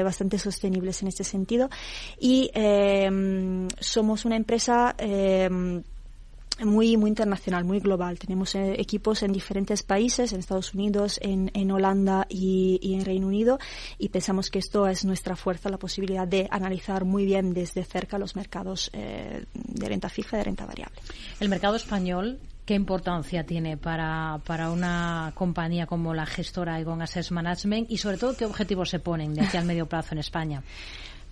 bastante sostenibles en este sentido y em, somos una empresa em, muy muy internacional, muy global. Tenemos eh, equipos en diferentes países, en Estados Unidos, en, en Holanda y, y, en Reino Unido, y pensamos que esto es nuestra fuerza, la posibilidad de analizar muy bien desde cerca los mercados eh, de renta fija y de renta variable. El mercado español ¿Qué importancia tiene para, para una compañía como la gestora Egon Assets Management y sobre todo qué objetivos se ponen de aquí al medio plazo en España?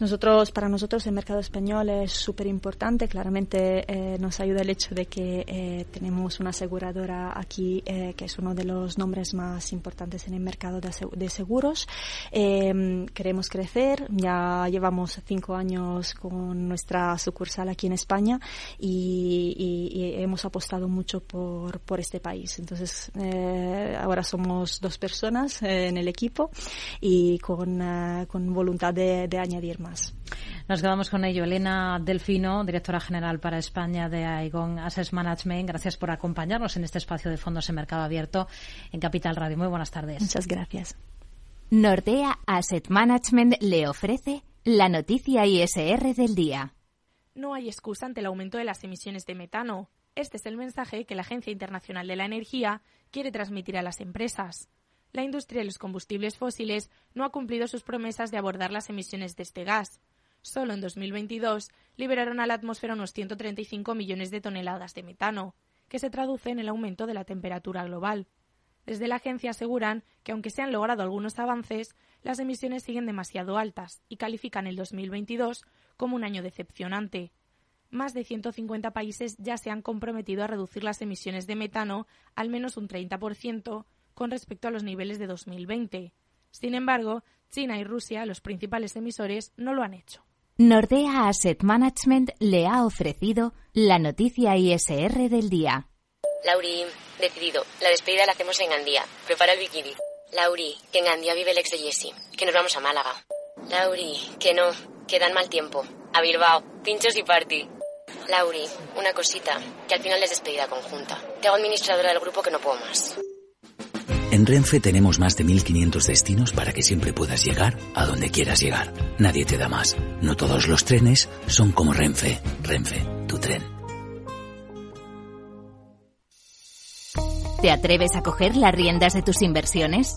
Nosotros, para nosotros el mercado español es súper importante. Claramente eh, nos ayuda el hecho de que eh, tenemos una aseguradora aquí eh, que es uno de los nombres más importantes en el mercado de, de seguros. Em, queremos crecer. Ya llevamos cinco años con nuestra sucursal aquí en España y, y, hemos apostado mucho por, por este país. Entonces, ahora somos dos personas en el equipo y con, con voluntad de, de añadir más. Nos quedamos con ello. Elena Delfino, directora general para España de Aegon Asset Management. Gracias por acompañarnos en este espacio de fondos en mercado abierto en Capital Radio. Muy buenas tardes. Muchas gracias. Nordea Asset Management le ofrece la noticia ISR del día. No hay excusa ante el aumento de las emisiones de metano. Este es el mensaje que la Agencia Internacional de la Energía quiere transmitir a las empresas la industria de los combustibles fósiles no ha cumplido sus promesas de abordar las emisiones de este gas. Solo en 2022 liberaron a la atmósfera unos 135 millones de toneladas de metano, que se traduce en el aumento de la temperatura global. Desde la agencia aseguran que aunque se han logrado algunos avances, las emisiones siguen demasiado altas y califican el 2022 como un año decepcionante. Más de 150 países ya se han comprometido a reducir las emisiones de metano al menos un 30% con respecto a los niveles de 2020. Sin embargo, China y Rusia, los principales emisores, no lo han hecho. Nordea Asset Management le ha ofrecido la noticia ISR del día. Lauri, decidido. La despedida la hacemos en Gandía. Prepara el bikini. Lauri, que en Gandía vive el ex de Jesse. Que nos vamos a Málaga. Lauri, que no. Que dan mal tiempo. A Bilbao. Pinchos y party. Lauri, una cosita. Que al final es despedida conjunta. Te hago administradora del grupo que no puedo más. En Renfe tenemos más de 1500 destinos para que siempre puedas llegar a donde quieras llegar. Nadie te da más. No todos los trenes son como Renfe. Renfe, tu tren. ¿Te atreves a coger las riendas de tus inversiones?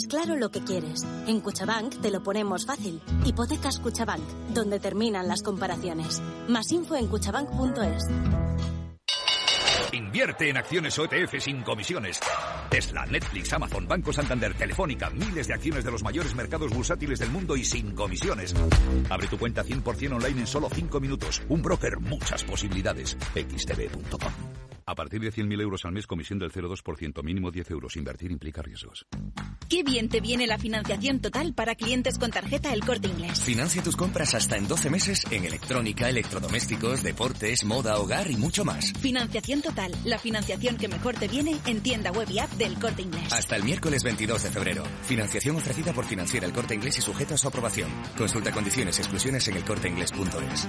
Tienes claro lo que quieres. En Cuchabank te lo ponemos fácil. Hipotecas Cuchabank, donde terminan las comparaciones. Más info en cuchabank.es. Invierte en acciones OETF sin comisiones. Tesla, Netflix, Amazon, Banco Santander, Telefónica, miles de acciones de los mayores mercados bursátiles del mundo y sin comisiones. Abre tu cuenta 100% online en solo 5 minutos. Un broker, muchas posibilidades. xtb.com. A partir de 100.000 euros al mes, comisión del 0,2%, mínimo 10 euros. Invertir implica riesgos. Qué bien te viene la financiación total para clientes con tarjeta El Corte Inglés. Financia tus compras hasta en 12 meses en electrónica, electrodomésticos, deportes, moda, hogar y mucho más. Financiación total, la financiación que mejor te viene en tienda web y app del Corte Inglés. Hasta el miércoles 22 de febrero. Financiación ofrecida por Financiera El Corte Inglés y sujeta a su aprobación. Consulta condiciones y exclusiones en elcorteinglés.es.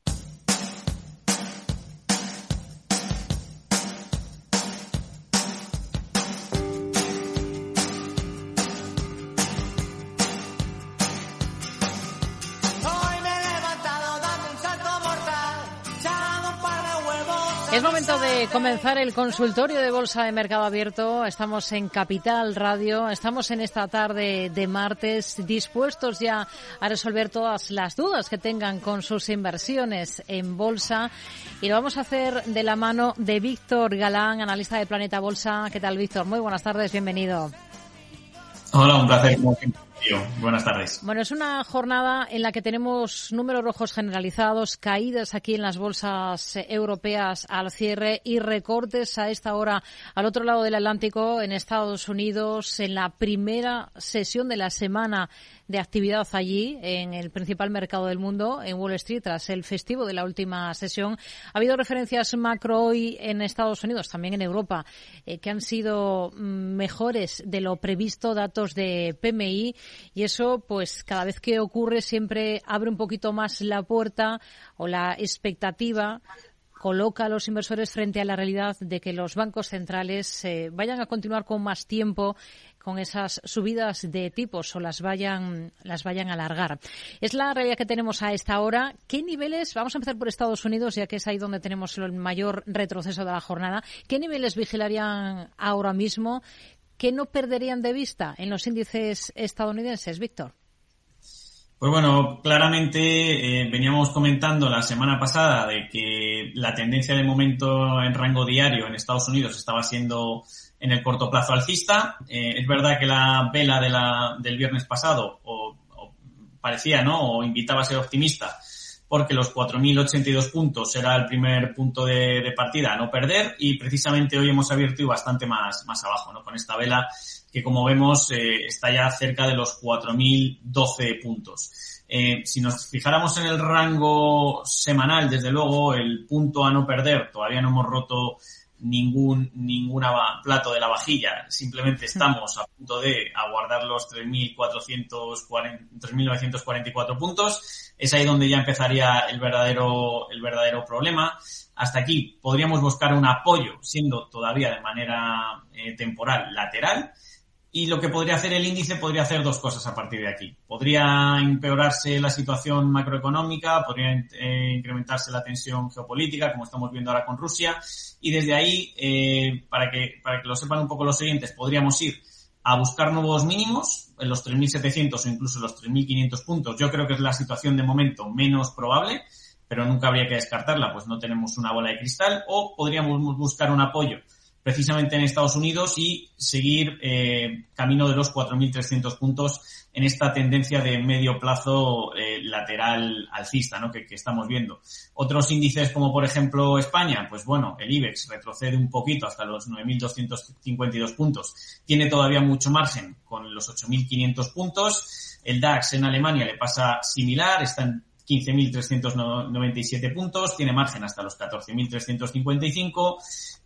Comenzar el consultorio de Bolsa de Mercado Abierto. Estamos en Capital Radio. Estamos en esta tarde de martes dispuestos ya a resolver todas las dudas que tengan con sus inversiones en bolsa. Y lo vamos a hacer de la mano de Víctor Galán, analista de Planeta Bolsa. ¿Qué tal, Víctor? Muy buenas tardes, bienvenido. Hola, un placer. Buenas tardes. Bueno, es una jornada en la que tenemos números rojos generalizados, caídas aquí en las bolsas europeas al cierre y recortes a esta hora al otro lado del Atlántico en Estados Unidos en la primera sesión de la semana de actividad allí, en el principal mercado del mundo, en Wall Street, tras el festivo de la última sesión. Ha habido referencias macro hoy en Estados Unidos, también en Europa, eh, que han sido mm, mejores de lo previsto, datos de PMI, y eso, pues, cada vez que ocurre, siempre abre un poquito más la puerta o la expectativa coloca a los inversores frente a la realidad de que los bancos centrales eh, vayan a continuar con más tiempo con esas subidas de tipos o las vayan las vayan a alargar. Es la realidad que tenemos a esta hora. ¿Qué niveles? Vamos a empezar por Estados Unidos, ya que es ahí donde tenemos el mayor retroceso de la jornada. ¿Qué niveles vigilarían ahora mismo? ¿Qué no perderían de vista en los índices estadounidenses, Víctor? Pues bueno, claramente eh, veníamos comentando la semana pasada de que la tendencia de momento en rango diario en Estados Unidos estaba siendo en el corto plazo alcista. Eh, es verdad que la vela de la, del viernes pasado o, parecía, ¿no? O invitaba a ser optimista porque los 4.082 puntos era el primer punto de, partida a no perder y precisamente hoy hemos abierto y bastante más, más abajo, ¿no? Con esta vela que como vemos eh, está ya cerca de los 4.012 puntos. Eh, si nos fijáramos en el rango semanal, desde luego el punto a no perder, todavía no hemos roto ningún ninguna plato de la vajilla, simplemente estamos a punto de aguardar los 3.944 puntos. Es ahí donde ya empezaría el verdadero, el verdadero problema. Hasta aquí podríamos buscar un apoyo, siendo todavía de manera eh, temporal lateral, y lo que podría hacer el índice podría hacer dos cosas a partir de aquí. Podría empeorarse la situación macroeconómica, podría eh, incrementarse la tensión geopolítica, como estamos viendo ahora con Rusia, y desde ahí, eh, para, que, para que lo sepan un poco los siguientes, podríamos ir a buscar nuevos mínimos en los 3.700 o incluso los 3.500 puntos. Yo creo que es la situación de momento menos probable, pero nunca habría que descartarla, pues no tenemos una bola de cristal, o podríamos buscar un apoyo precisamente en Estados Unidos y seguir eh, camino de los 4.300 puntos en esta tendencia de medio plazo eh, lateral alcista ¿no? que, que, estamos viendo. Otros índices como por ejemplo España, pues bueno, el IBEX retrocede un poquito hasta los 9.252 puntos. Tiene todavía mucho margen con los 8.500 puntos. El DAX en Alemania le pasa similar, está en 15.397 puntos, tiene margen hasta los 14.355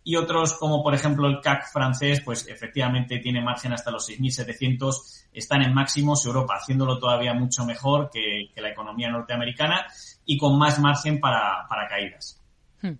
y otros como por ejemplo el CAC francés, pues efectivamente tiene margen hasta los 6.700, están en máximos, Europa haciéndolo todavía mucho mejor que, la economía norteamericana y con más margen para, para caídas. Hmm.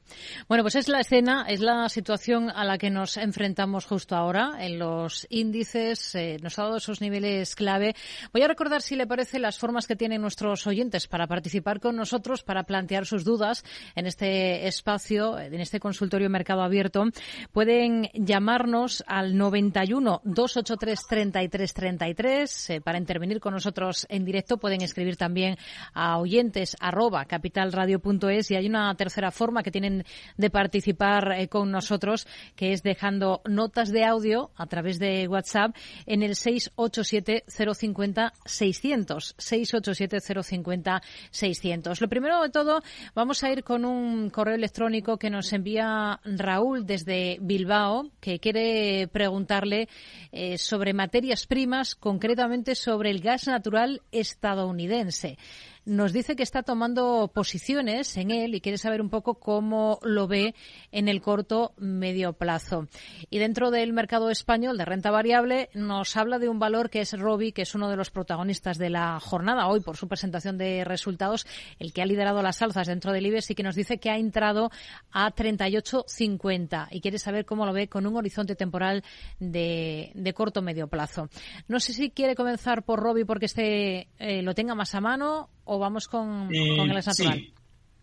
Bueno, pues es la escena, es la situación a la que nos enfrentamos justo ahora en los índices. Eh, nos ha dado esos niveles clave. Voy a recordar, si le parece, las formas que tienen nuestros oyentes para participar con nosotros, para plantear sus dudas en este espacio, en este consultorio Mercado Abierto. Pueden llamarnos al 91 283 33 33 para intervenir con nosotros en directo. Pueden escribir también a oyentes arroba capitalradio.es y hay una tercera forma que tienen de participar eh, con nosotros, que es dejando notas de audio a través de WhatsApp en el 687-050-600. 687-050-600. Lo primero de todo, vamos a ir con un correo electrónico que nos envía Raúl desde Bilbao, que quiere preguntarle eh, sobre materias primas, concretamente sobre el gas natural estadounidense nos dice que está tomando posiciones en él y quiere saber un poco cómo lo ve en el corto medio plazo. Y dentro del mercado español de renta variable nos habla de un valor que es Robi, que es uno de los protagonistas de la jornada hoy por su presentación de resultados, el que ha liderado las alzas dentro del IBEX y que nos dice que ha entrado a 38.50 y quiere saber cómo lo ve con un horizonte temporal de, de corto medio plazo. No sé si quiere comenzar por Robi porque este eh, lo tenga más a mano o vamos con, eh, el natural? Sí.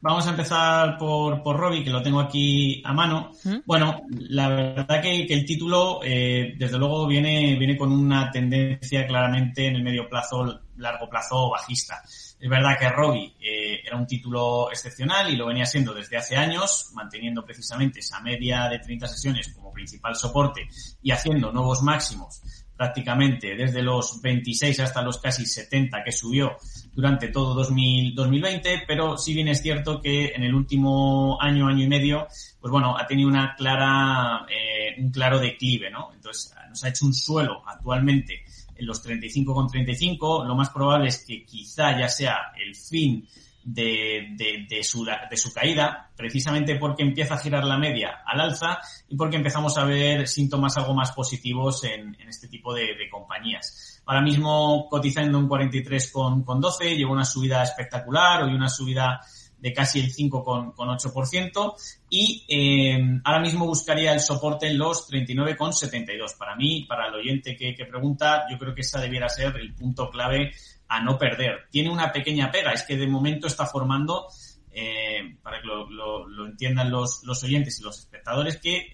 Vamos a empezar por, por Robbie, que lo tengo aquí a mano. ¿Mm? Bueno, la verdad que, que el título, eh, desde luego, viene, viene con una tendencia claramente en el medio plazo, largo plazo bajista. Es verdad que Robbie eh, era un título excepcional y lo venía siendo desde hace años, manteniendo precisamente esa media de 30 sesiones como principal soporte y haciendo nuevos máximos prácticamente desde los 26 hasta los casi 70 que subió durante todo 2000, 2020, pero sí bien es cierto que en el último año, año y medio, pues bueno, ha tenido una clara, eh, un claro declive, ¿no? Entonces, nos ha hecho un suelo actualmente en los 35,35. Lo más probable es que quizá ya sea el fin de, de, de, su, de su caída, precisamente porque empieza a girar la media al alza y porque empezamos a ver síntomas algo más positivos en, en este tipo de, de, compañías. Ahora mismo cotizando un 43,12, lleva una subida espectacular, hoy una subida de casi el 5,8% y eh, ahora mismo buscaría el soporte en los 39,72. Para mí, para el oyente que, que pregunta, yo creo que esa debiera ser el punto clave a no perder. Tiene una pequeña pega, es que de momento está formando, eh, para que lo, entiendan los, los, oyentes y los espectadores, que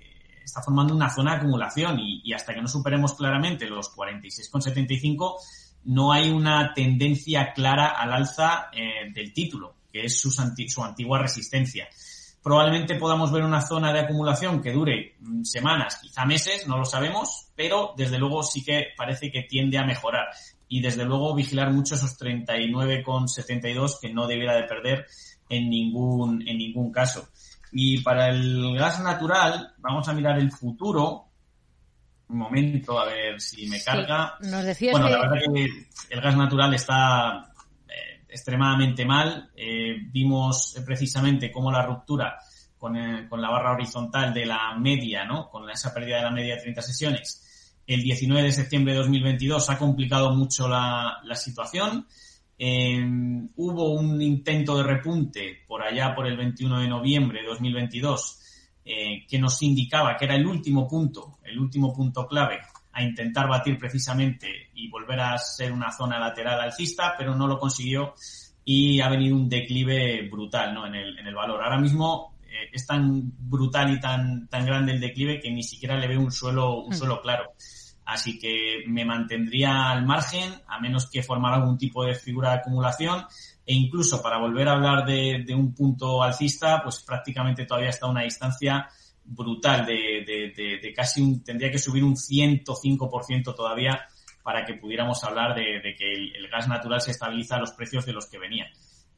está formando una zona de acumulación y, y hasta que no superemos claramente los 46,75 no hay una tendencia clara al alza eh, del título, que es su, su antigua resistencia probablemente podamos ver una zona de acumulación que dure mm, semanas, quizá meses, no lo sabemos, pero desde luego sí que parece que tiende a mejorar y desde luego vigilar mucho esos 39,72 que no debiera de perder en ningún, en ningún caso. Y para el gas natural, vamos a mirar el futuro. Un momento, a ver si me carga. Sí, nos decías bueno, que... la verdad que el gas natural está eh, extremadamente mal. Eh, vimos eh, precisamente cómo la ruptura con, el, con la barra horizontal de la media, ¿no? Con esa pérdida de la media de 30 sesiones, el 19 de septiembre de 2022 ha complicado mucho la, la situación. Eh, hubo un intento de repunte por allá por el 21 de noviembre de 2022 eh, que nos indicaba que era el último punto, el último punto clave a intentar batir precisamente y volver a ser una zona lateral alcista, pero no lo consiguió y ha venido un declive brutal ¿no? en, el, en el valor. Ahora mismo eh, es tan brutal y tan, tan grande el declive que ni siquiera le veo un suelo, un suelo claro. Así que me mantendría al margen, a menos que formara algún tipo de figura de acumulación. E incluso para volver a hablar de, de un punto alcista, pues prácticamente todavía está a una distancia brutal de, de, de, casi un, tendría que subir un 105% todavía para que pudiéramos hablar de, que el, el, gas natural se estabiliza a los precios de los que venía.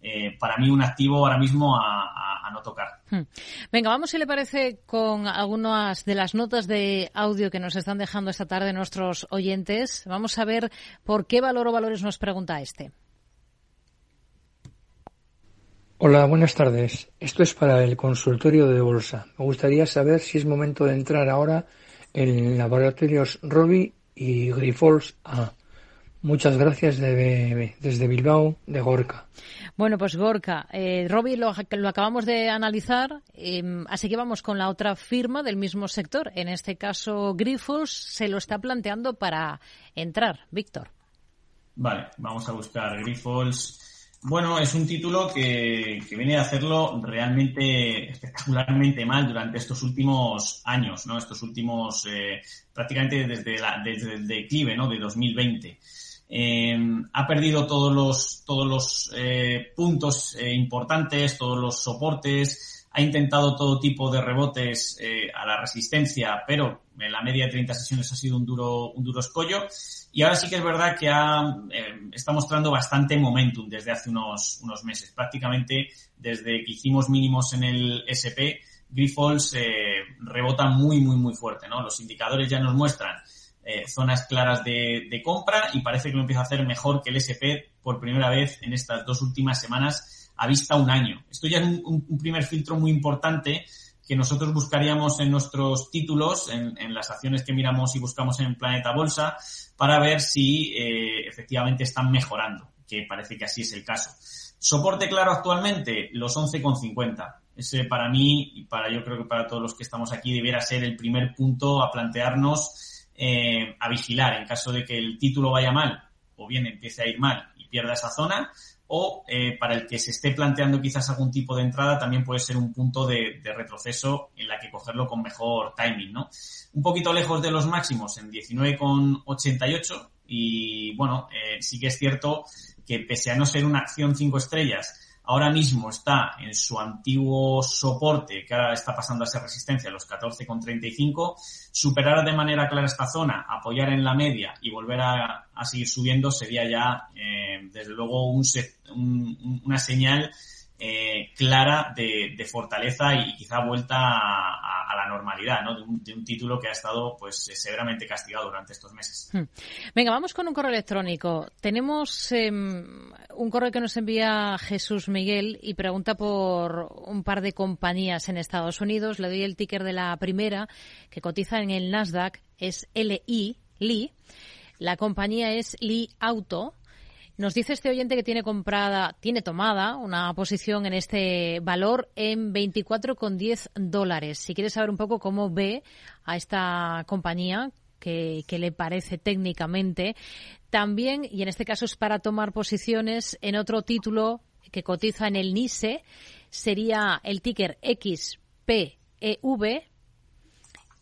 Eh, para mí un activo ahora mismo a, a, a, no tocar. Hmm. Venga, vamos si le parece con algunas de las notas de audio que nos están dejando esta tarde nuestros oyentes. Vamos a ver por qué valor o valores nos pregunta este. Hola, buenas tardes. Esto es para el consultorio de bolsa. Me gustaría saber si es momento de entrar ahora en laboratorios Robi y Grifols A. Muchas gracias desde Bilbao, de Gorka. Bueno, pues Gorka, eh, Robbie lo, lo, acabamos de analizar, em, así que vamos con la otra firma del mismo sector. En este caso, Grifols se lo está planteando para entrar. Víctor. Vale, vamos a buscar Grifols. Bueno, es un título que, viene a hacerlo realmente espectacularmente mal durante estos últimos años, ¿no? Estos últimos, eh, prácticamente desde, la, desde el declive, ¿no? De 2020. Eh, ha perdido todos los, todos los eh, puntos eh, importantes, todos los soportes, ha intentado todo tipo de rebotes eh, a la resistencia, pero en la media de 30 sesiones ha sido un duro, un duro escollo. Y ahora sí que es verdad que ha, eh, está mostrando bastante momentum desde hace unos, unos meses. Prácticamente desde que hicimos mínimos en el SP, Grifols eh, rebota muy, muy, muy fuerte. ¿no? Los indicadores ya nos muestran eh, zonas claras de, de, compra y parece que lo empieza a hacer mejor que el SP por primera vez en estas dos últimas semanas a vista un año. Esto ya es un, un primer filtro muy importante que nosotros buscaríamos en nuestros títulos, en, en, las acciones que miramos y buscamos en Planeta Bolsa, para ver si eh, efectivamente están mejorando, que parece que así es el caso. Soporte claro actualmente, los 11,50. Ese para mí y para yo creo que para todos los que estamos aquí debiera ser el primer punto a plantearnos, eh, a vigilar en caso de que el título vaya mal o bien empiece a ir mal y pierda esa zona, o eh, para el que se esté planteando quizás algún tipo de entrada también puede ser un punto de, retroceso en la que cogerlo con mejor timing, ¿no? Un poquito lejos de los máximos en 19,88 y bueno, eh, sí que es cierto que pese a no ser una acción 5 estrellas, ahora mismo está en su antiguo soporte, que ahora está pasando a ser resistencia, los 14,35, superar de manera clara esta zona, apoyar en la media y volver a, a seguir subiendo sería ya, eh, desde luego, un, un, una señal eh, clara de, de, fortaleza y quizá vuelta a, la normalidad, ¿no? De un, título que ha estado pues severamente castigado durante estos meses. Hmm. Venga, vamos con un correo electrónico. Tenemos eh, un correo que nos envía Jesús Miguel y pregunta por un par de compañías en Estados Unidos. Le doy el ticker de la primera que cotiza en el Nasdaq, es LI, LI. La compañía es Li Auto nos dice este oyente que tiene comprada, tiene tomada una posición en este valor en 24,10 dólares. Si quiere saber un poco cómo ve a esta compañía, que, le parece técnicamente. También, y en este caso es para tomar posiciones en otro título que cotiza en el NISE, sería el ticker XPEV.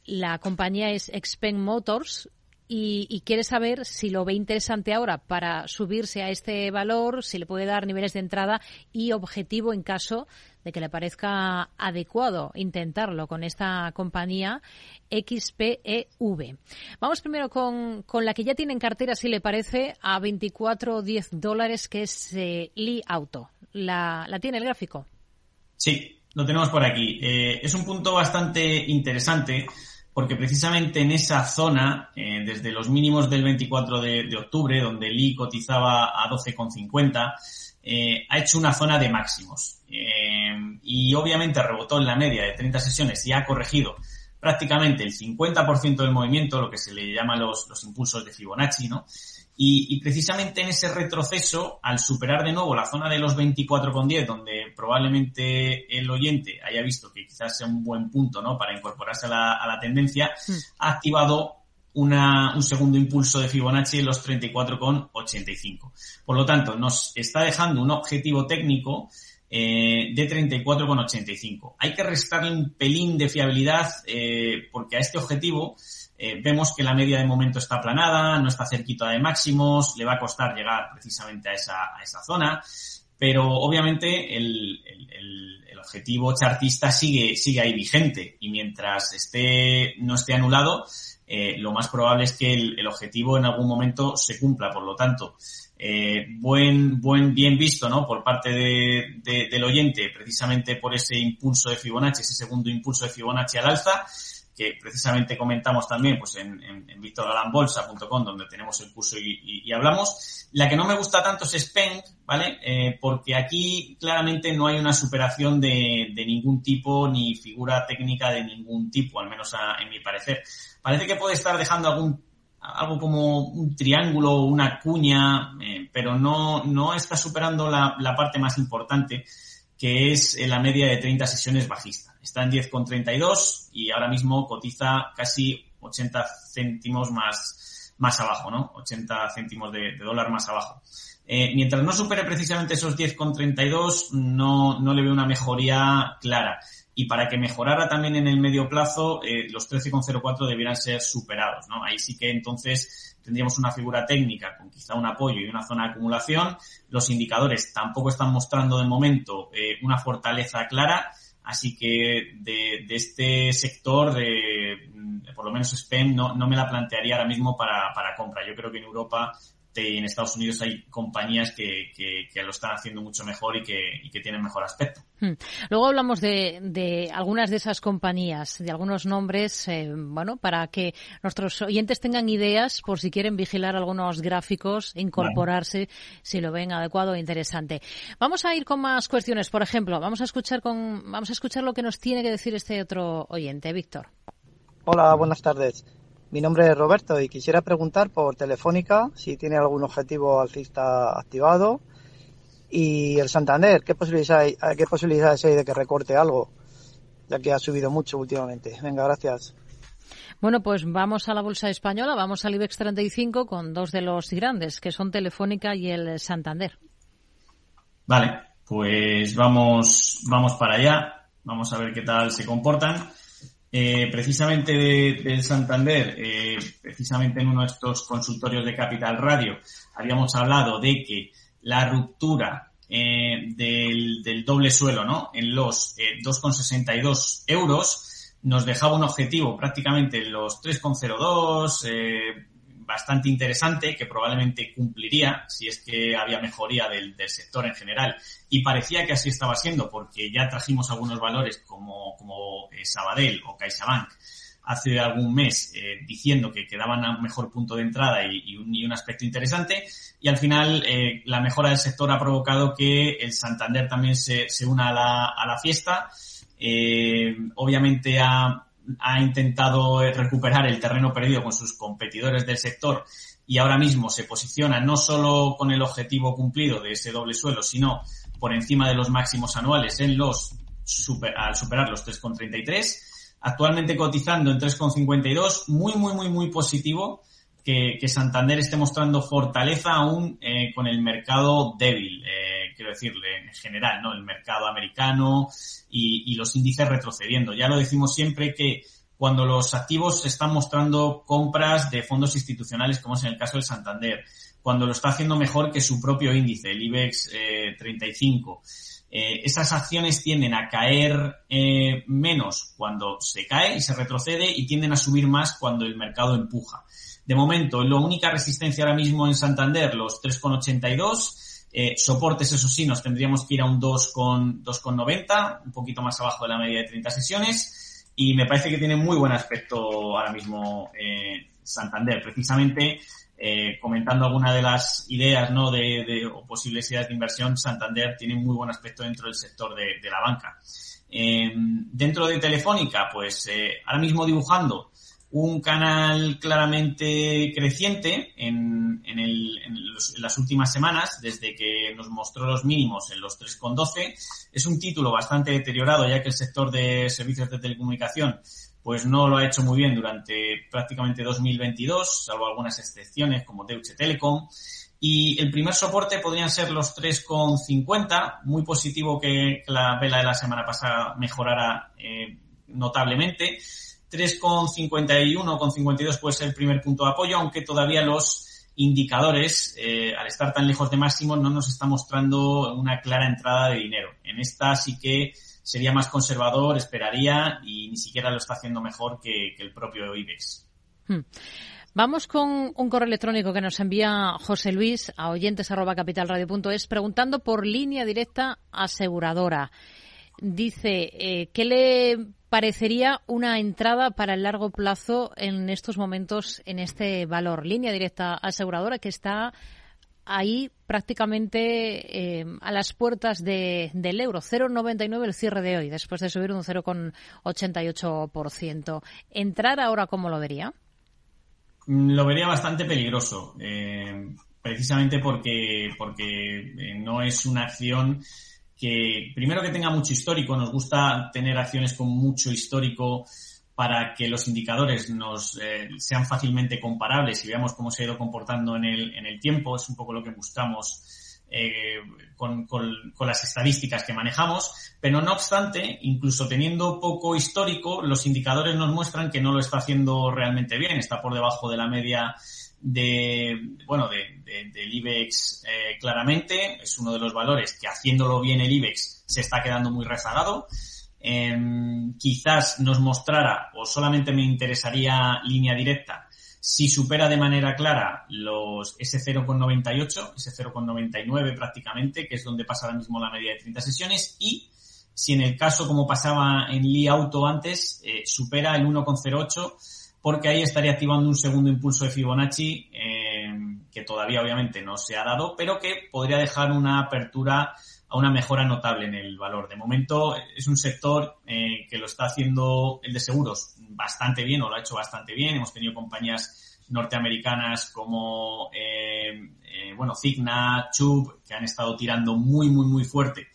La compañía es Xpeng Motors y, y, quiere saber si lo ve interesante ahora para subirse a este valor, si le puede dar niveles de entrada y objetivo en caso de que le parezca adecuado intentarlo con esta compañía XPEV. Vamos primero con, con la que ya tiene en cartera, si le parece, a 24,10 dólares, que es eh, Li Auto. ¿La, ¿La tiene el gráfico? Sí, lo tenemos por aquí. Eh, es un punto bastante interesante porque precisamente en esa zona, eh, desde los mínimos del 24 de, octubre, donde el I cotizaba a 12,50, eh, ha hecho una zona de máximos. Eh, y obviamente rebotó en la media de 30 sesiones y ha corregido prácticamente el 50% del movimiento, lo que se le llama los, los impulsos de Fibonacci, ¿no? Y, y, precisamente en ese retroceso, al superar de nuevo la zona de los 24,10, donde probablemente el oyente haya visto que quizás sea un buen punto ¿no? para incorporarse a la, a la tendencia, mm. ha activado una, un segundo impulso de Fibonacci en los 34,85. Por lo tanto, nos está dejando un objetivo técnico eh, de 34,85. Hay que restarle un pelín de fiabilidad eh, porque a este objetivo eh, vemos que la media de momento está aplanada, no está cerquita de máximos, le va a costar llegar precisamente a esa, a esa zona, pero obviamente el, el, objetivo chartista sigue, sigue ahí vigente y mientras esté, no esté anulado, eh, lo más probable es que el, el, objetivo en algún momento se cumpla. Por lo tanto, eh, buen, buen, bien visto, ¿no? Por parte de, de, del oyente, precisamente por ese impulso de Fibonacci, ese segundo impulso de Fibonacci al alza que precisamente comentamos también pues en, en, en victorgalanbolsa.com donde tenemos el curso y, y, y, hablamos. La que no me gusta tanto es Spend, ¿vale? Eh, porque aquí claramente no hay una superación de, de, ningún tipo ni figura técnica de ningún tipo, al menos a, en mi parecer. Parece que puede estar dejando algún algo como un triángulo o una cuña, eh, pero no, no está superando la, la, parte más importante, que es la media de 30 sesiones bajista. Está en 10,32 y ahora mismo cotiza casi 80 céntimos más, más abajo, ¿no? 80 céntimos de, de dólar más abajo. Eh, mientras no supere precisamente esos 10,32, no, no le veo una mejoría clara y para que mejorara también en el medio plazo, eh, los 13,04 debieran ser superados, ¿no? Ahí sí que entonces tendríamos una figura técnica con quizá un apoyo y una zona de acumulación. Los indicadores tampoco están mostrando de momento eh, una fortaleza clara, así que de, este sector, de, por lo menos SPEM, no, no me la plantearía ahora mismo para, para compra. Yo creo que en Europa en Estados Unidos hay compañías que, que, lo están haciendo mucho mejor y que, y que tienen mejor aspecto. Hmm. Luego hablamos de, de, algunas de esas compañías, de algunos nombres, eh, bueno, para que nuestros oyentes tengan ideas por si quieren vigilar algunos gráficos, incorporarse si lo ven adecuado e interesante. Vamos a ir con más cuestiones. Por ejemplo, vamos a escuchar con, vamos a escuchar lo que nos tiene que decir este otro oyente, Víctor. Hola, buenas tardes. Mi nombre es Roberto y quisiera preguntar por Telefónica si tiene algún objetivo alcista activado y el Santander, ¿qué posibilidades hay, qué posibilidades hay de que recorte algo? Ya que ha subido mucho últimamente. Venga, gracias. Bueno, pues vamos a la bolsa española, vamos al IBEX 35 con dos de los grandes, que son Telefónica y el Santander. Vale, pues vamos, vamos para allá. Vamos a ver qué tal se comportan. Eh, precisamente del Santander, eh, precisamente en uno de estos consultorios de Capital Radio, habíamos hablado de que la ruptura eh, del, del, doble suelo ¿no? en los 2,62 euros nos dejaba un objetivo prácticamente en los 3,02, bastante interesante que probablemente cumpliría si es que había mejoría del, sector en general. Y parecía que así estaba siendo porque ya trajimos algunos valores como, como eh, Sabadell o CaixaBank hace algún mes eh, diciendo que quedaban a un mejor punto de entrada y, un, aspecto interesante. Y al final eh, la mejora del sector ha provocado que el Santander también se, se una a la, a la fiesta. obviamente ha ha intentado recuperar el terreno perdido con sus competidores del sector y ahora mismo se posiciona no solo con el objetivo cumplido de ese doble suelo, sino por encima de los máximos anuales en los al superar los 3,33, actualmente cotizando en 3,52, muy, muy, muy, muy positivo que, Santander esté mostrando fortaleza aún eh, con el mercado débil. Eh, quiero decirle, en general, ¿no? El mercado americano y, los índices retrocediendo. Ya lo decimos siempre que cuando los activos están mostrando compras de fondos institucionales, como es en el caso del Santander, cuando lo está haciendo mejor que su propio índice, el IBEX 35. Eh, eh, esas acciones tienden a caer eh, menos cuando se cae y se retrocede y tienden a subir más cuando el mercado empuja. De momento, la única resistencia ahora mismo en Santander, los 3,82, eh, soportes, eso sí, nos tendríamos que ir a un 2,90, un poquito más abajo de la media de 30 sesiones. Y me parece que tiene muy buen aspecto ahora mismo eh, Santander. Precisamente, eh, comentando alguna de las ideas ¿no? de, o posibles ideas de inversión, Santander tiene muy buen aspecto dentro del sector de, de la banca. dentro de Telefónica, pues ahora mismo dibujando un canal claramente creciente en, en, el, las últimas semanas, desde que nos mostró los mínimos en los 3,12. Es un título bastante deteriorado, ya que el sector de servicios de telecomunicación pues no lo ha hecho muy bien durante prácticamente 2022, salvo algunas excepciones como Deutsche Telekom. Y el primer soporte podrían ser los 3,50, muy positivo que la vela de la semana pasada mejorara eh, notablemente 3,51 con 52 puede ser el primer punto de apoyo, aunque todavía los indicadores, eh, al estar tan lejos de máximo, no nos está mostrando una clara entrada de dinero. En esta sí que sería más conservador, esperaría y ni siquiera lo está haciendo mejor que, el propio IBEX. Hmm. Vamos con un correo electrónico que nos envía José Luis a oyentes preguntando por línea directa aseguradora. Dice, eh, ¿qué le parecería una entrada para el largo plazo en estos momentos en este valor. Línea directa aseguradora que está ahí prácticamente eh, a las puertas de, del euro. 0,99 el cierre de hoy, después de subir un 0,88%. ¿Entrar ahora cómo lo vería? Mm, lo vería bastante peligroso, eh, precisamente porque, porque eh, no es una acción que, primero que tenga mucho histórico, nos gusta tener acciones con mucho histórico para que los indicadores nos eh, sean fácilmente comparables y veamos cómo se ha ido comportando en el, en el tiempo. Es un poco lo que buscamos eh, con, con, las estadísticas que manejamos, pero no obstante, incluso teniendo poco histórico, los indicadores nos muestran que no lo está haciendo realmente bien, está por debajo de la media de, bueno, de, del IBEX eh, claramente, es uno de los valores que haciéndolo bien el IBEX se está quedando muy rezagado. Em, quizás nos mostrara, o solamente me interesaría línea directa, si supera de manera clara los ese 0,98, ese 0,99 prácticamente, que es donde pasa ahora mismo la media de 30 sesiones, y si en el caso como pasaba en Li Auto antes, eh, supera el 1,08, porque ahí estaría activando un segundo impulso de Fibonacci, em, que todavía obviamente no se ha dado, pero que podría dejar una apertura a una mejora notable en el valor. De momento es un sector eh, que lo está haciendo el de seguros bastante bien o lo ha hecho bastante bien. Hemos tenido compañías norteamericanas como eh, eh, bueno Cigna, Chubb que han estado tirando muy muy muy fuerte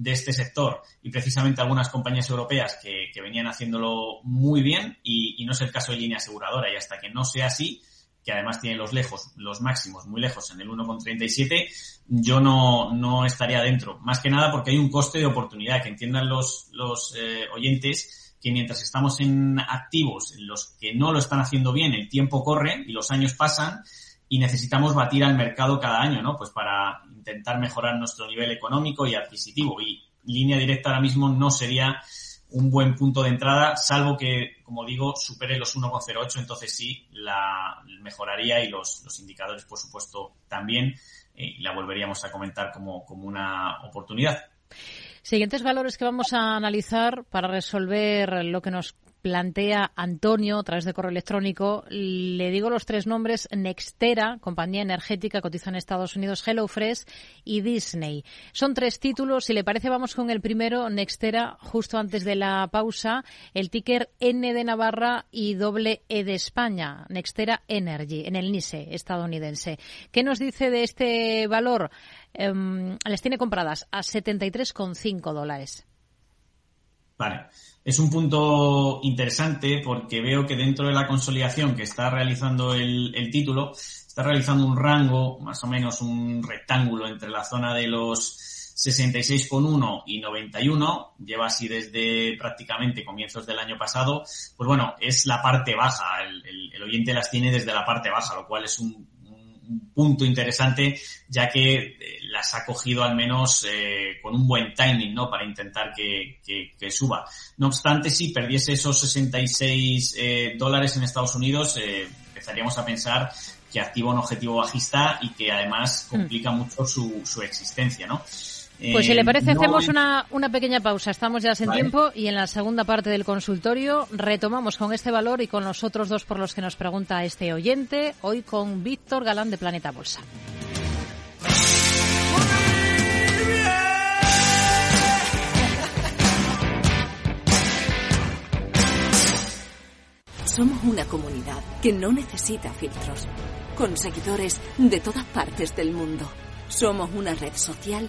de este sector y precisamente algunas compañías europeas que, que venían haciéndolo muy bien y, y, no es el caso de línea aseguradora y hasta que no sea así que además tiene los lejos, los máximos muy lejos en el 1,37, yo no, no estaría dentro. Más que nada porque hay un coste de oportunidad, que entiendan los, los eh, oyentes que mientras estamos en activos, en los que no lo están haciendo bien, el tiempo corre y los años pasan y necesitamos batir al mercado cada año, ¿no? Pues para intentar mejorar nuestro nivel económico y adquisitivo. Y línea directa ahora mismo no sería un buen punto de entrada, salvo que, como digo, supere los 1,08, entonces sí la mejoraría y los, los indicadores, por supuesto, también, eh, y la volveríamos a comentar como, como una oportunidad. Siguientes valores que vamos a analizar para resolver lo que nos plantea Antonio a través de correo electrónico. Le digo los tres nombres: Nextera, compañía energética, cotiza en Estados Unidos, HelloFresh y Disney. Son tres títulos. Si le parece, vamos con el primero, Nextera, justo antes de la pausa. El ticker N de Navarra y doble E de España. Nextera Energy, en el NISE estadounidense. ¿Qué nos dice de este valor? Um, les tiene compradas a 73,5 dólares. Vale. Es un punto interesante porque veo que dentro de la consolidación que está realizando el, el, título, está realizando un rango, más o menos un rectángulo entre la zona de los 66,1 y 91, lleva así desde prácticamente comienzos del año pasado, pues bueno, es la parte baja, el, el, el oyente las tiene desde la parte baja, lo cual es un, punto interesante, ya que eh, las ha cogido al menos eh, con un buen timing, ¿no? Para intentar que, que, que, suba. No obstante, si perdiese esos 66 eh, dólares en Estados Unidos, eh, empezaríamos a pensar que activa un objetivo bajista y que además complica mm. mucho su, su existencia, ¿no? Pues si le parece, no hacemos una, una, pequeña pausa. Estamos ya sin vale. tiempo y en la segunda parte del consultorio retomamos con este valor y con los otros dos por los que nos pregunta este oyente, hoy con Víctor Galán de Planeta Bolsa. Somos una comunidad que no necesita filtros, con seguidores de todas partes del mundo. Somos una red social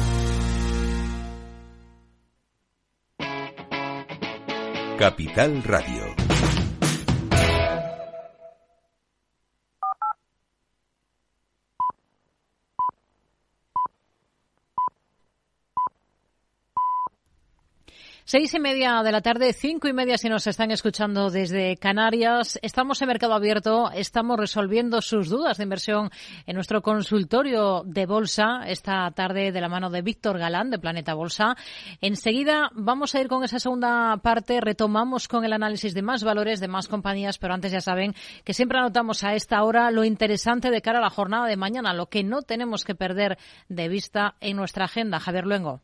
Capital Radio. Seis y media de la tarde, cinco y media si nos están escuchando desde Canarias. Estamos en Mercado Abierto, estamos resolviendo sus dudas de inversión en nuestro consultorio de bolsa esta tarde de la mano de Víctor Galán de Planeta Bolsa. Enseguida vamos a ir con esa segunda parte, retomamos con el análisis de más valores, de más compañías, pero antes ya saben que siempre anotamos a esta hora lo interesante de cara a la jornada de mañana, lo que no tenemos que perder de vista en nuestra agenda. Javier Luengo.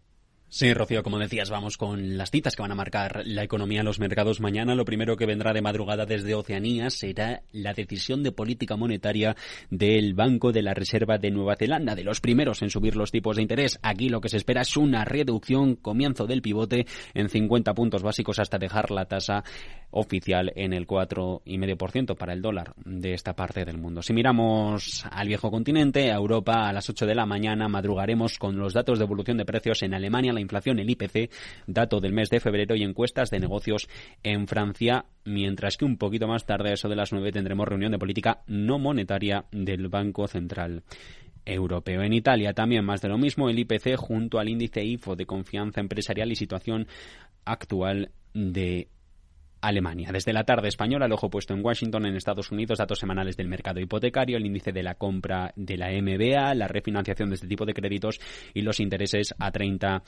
Sí, Rocío, como decías, vamos con las citas que van a marcar la economía en los mercados mañana. Lo primero que vendrá de madrugada desde Oceanía será la decisión de política monetaria del Banco de la Reserva de Nueva Zelanda, de los primeros en subir los tipos de interés. Aquí lo que se espera es una reducción, comienzo del pivote en 50 puntos básicos hasta dejar la tasa oficial en el 4,5% para el dólar de esta parte del mundo. Si miramos al viejo continente, a Europa, a las 8 de la mañana madrugaremos con los datos de evolución de precios en Alemania, la inflación, el IPC, dato del mes de febrero y encuestas de negocios en Francia, mientras que un poquito más tarde, eso de las 9, tendremos reunión de política no monetaria del Banco Central europeo. En Italia también más de lo mismo, el IPC junto al índice IFO de confianza empresarial y situación actual de Alemania. Desde la tarde española, el ojo puesto en Washington, en Estados Unidos, datos semanales del mercado hipotecario, el índice de la compra de la MBA, la refinanciación de este tipo de créditos y los intereses a 30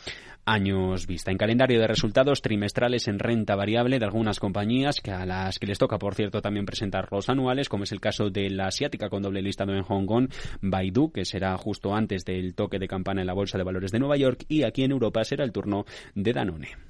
años vista. En calendario de resultados trimestrales en renta variable de algunas compañías, que a las que les toca, por cierto, también presentar los anuales, como es el caso de la asiática con doble listado en Hong Kong, Baidu, que será justo antes del toque de campana en la Bolsa de Valores de Nueva York, y aquí en Europa será el turno de Danone.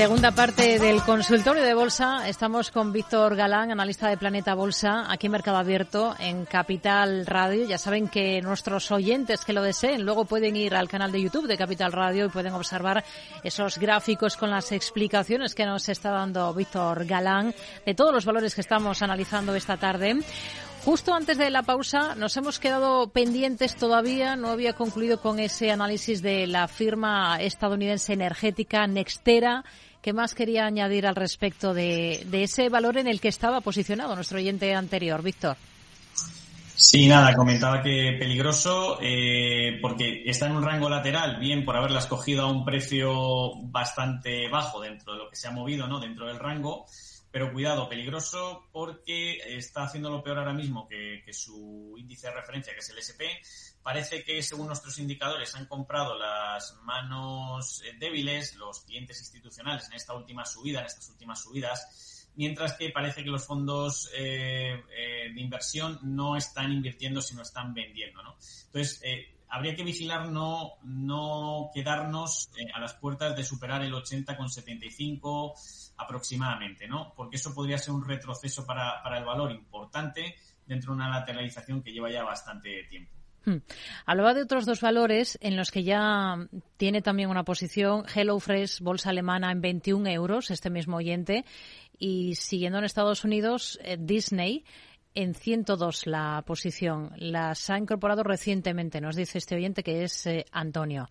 Segunda parte del consultorio de bolsa. Estamos con Víctor Galán, analista de Planeta Bolsa, aquí en Mercado Abierto, en Capital Radio. Ya saben que nuestros oyentes que lo deseen luego pueden ir al canal de YouTube de Capital Radio y pueden observar esos gráficos con las explicaciones que nos está dando Víctor Galán de todos los valores que estamos analizando esta tarde. Justo antes de la pausa nos hemos quedado pendientes todavía, no había concluido con ese análisis de la firma estadounidense energética Nextera ¿Qué más quería añadir al respecto de, ese valor en el que estaba posicionado nuestro oyente anterior, Víctor? Sí, nada, comentaba que peligroso eh, porque está en un rango lateral, bien por haberla escogido a un precio bastante bajo dentro de lo que se ha movido, ¿no? Dentro del rango, pero cuidado, peligroso porque está haciendo lo peor ahora mismo que, su índice de referencia, que es el SP. Parece que, según nuestros indicadores, han comprado las manos eh, débiles, los clientes institucionales en esta última subida, en estas últimas subidas, mientras que parece que los fondos eh, eh, de inversión no están invirtiendo, sino están vendiendo. ¿no? Entonces, habría que vigilar no, no quedarnos a las puertas de superar el 80 con 75 aproximadamente, ¿no? Porque eso podría ser un retroceso para, para el valor importante dentro de una lateralización que lleva ya bastante tiempo. Hmm. Hablaba de otros dos valores en los que ya tiene también una posición HelloFresh, bolsa alemana en 21 euros, este mismo oyente, y siguiendo en Estados Unidos, eh, Disney en 102 la posición. Las ha incorporado recientemente, nos dice este oyente que es eh, Antonio.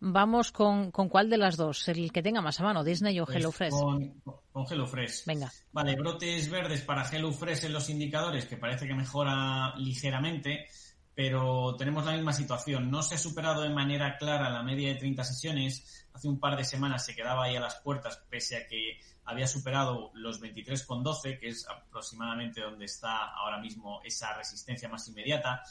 Vamos con, con cuál de las dos, el que tenga más a mano, Disney o pues HelloFresh. Con, con HelloFresh. Venga. Vale, brotes verdes para HelloFresh en los indicadores, que parece que mejora ligeramente, pero tenemos la misma situación. No se ha superado de manera clara la media de 30 sesiones. Hace un par de semanas se quedaba ahí a las puertas, pese a que había superado los 23,12, que es aproximadamente donde está ahora mismo esa resistencia más inmediata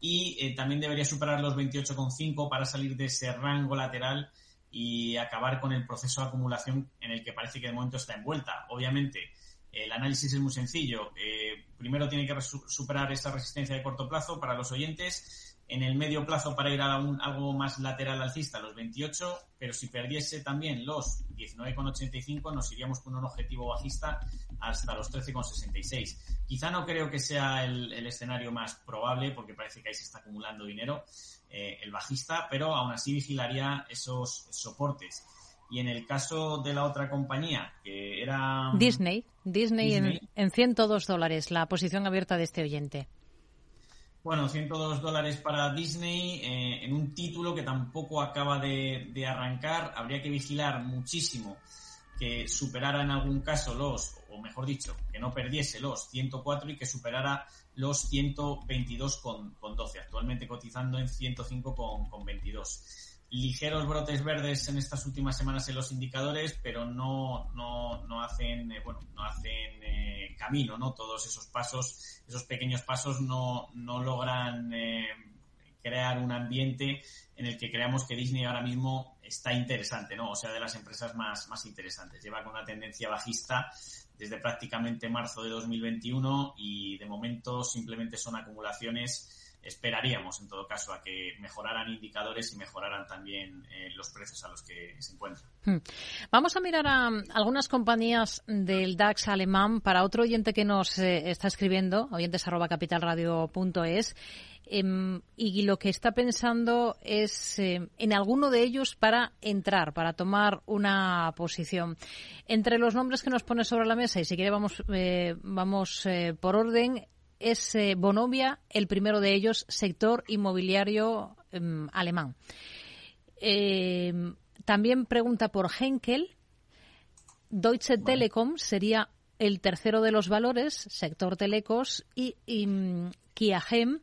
y eh, también debería superar los 28,5 para salir de ese rango lateral y acabar con el proceso de acumulación en el que parece que de momento está envuelta. Obviamente, el análisis es muy sencillo. Eh, primero tiene que superar esa resistencia de corto plazo para los oyentes en el medio plazo para ir a un, algo más lateral alcista, los 28, pero si perdiese también los 19,85 nos iríamos con un objetivo bajista hasta los 13,66. Quizá no creo que sea el, escenario más probable porque parece que ahí se está acumulando dinero eh, el bajista, pero aún así vigilaría esos soportes. Y en el caso de la otra compañía, que era... Disney, Disney, En, en 102 dólares, la posición abierta de este oyente. Bueno, 102 dólares para Disney eh, en un título que tampoco acaba de, arrancar. Habría que vigilar muchísimo que superara en algún caso los, o mejor dicho, que no perdiese los 104 y que superara los 122 con, 12, actualmente cotizando en 105 con, con 22 ligeros brotes verdes en estas últimas semanas en los indicadores, pero no, no, no hacen, eh, bueno, no hacen eh, camino, ¿no? Todos esos pasos, esos pequeños pasos no, no logran eh, crear un ambiente en el que creamos que Disney ahora mismo está interesante, ¿no? O sea, de las empresas más, más interesantes. Lleva con una tendencia bajista desde prácticamente marzo de 2021 y de momento simplemente son acumulaciones esperaríamos en todo caso a que mejoraran indicadores y mejoraran también eh, los precios a los que se encuentran. Hmm. Vamos a mirar a algunas compañías del DAX alemán para otro oyente que nos eh, está escribiendo, oyentes arroba capitalradio.es, em, y lo que está pensando es eh, en alguno de ellos para entrar, para tomar una posición. Entre los nombres que nos pone sobre la mesa, y si quiere vamos, vamos por orden, es eh, Bonovia, el primero de ellos, sector inmobiliario em, alemán. Em, también pregunta por Henkel. Deutsche Telekom sería el tercero de los valores, sector telecos, y, y mm, Kiahem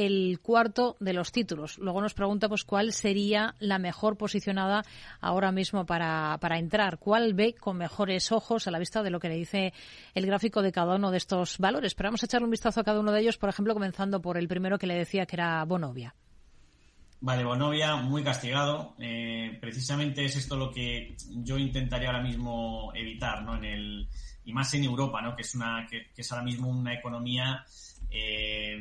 el cuarto de los títulos. Luego nos pregunta pues cuál sería la mejor posicionada ahora mismo para, para entrar. ¿Cuál ve con mejores ojos a la vista de lo que le dice el gráfico de cada uno de estos valores? Pero vamos a echarle un vistazo a cada uno de ellos, por ejemplo, comenzando por el primero que le decía que era Bonovia. Vale, Bonovia, muy castigado. Eh, precisamente es esto lo que yo intentaría ahora mismo evitar, ¿no? En el, y más en Europa, ¿no? Que es una, que es ahora mismo una economía eh,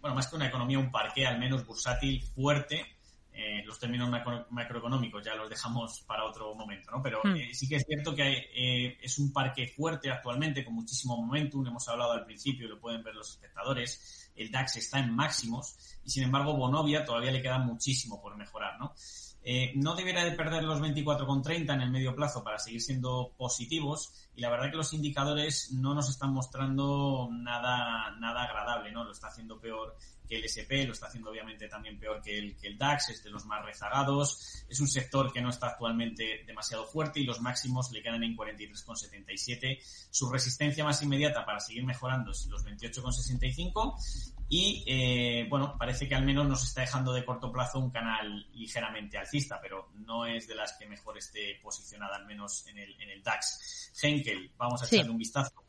bueno, más que una economía, un parque al menos bursátil fuerte. Eh, los términos macroeconómicos ya los dejamos para otro momento, ¿no? Pero hmm. eh, sí que es cierto que es un parque fuerte actualmente, con muchísimo momentum. Hemos hablado al principio, lo pueden ver los espectadores. El DAX está en máximos y, sin embargo, Bonovia todavía le queda muchísimo por mejorar, ¿no? Eh, no debería de perder los 24,30 en el medio plazo para seguir siendo positivos y la verdad que los indicadores no nos están mostrando nada, nada agradable, ¿no? lo está haciendo peor que el SP, lo está haciendo obviamente también peor que el, que el DAX, es de los más rezagados. Es un sector que no está actualmente demasiado fuerte y los máximos le quedan en 43,77. Su resistencia más inmediata para seguir mejorando es los 28,65 y eh, bueno, parece que al menos nos está dejando de corto plazo un canal ligeramente alcista, pero no es de las que mejor esté posicionada, al menos en el, en el DAX. Henkel, vamos a echarle un vistazo.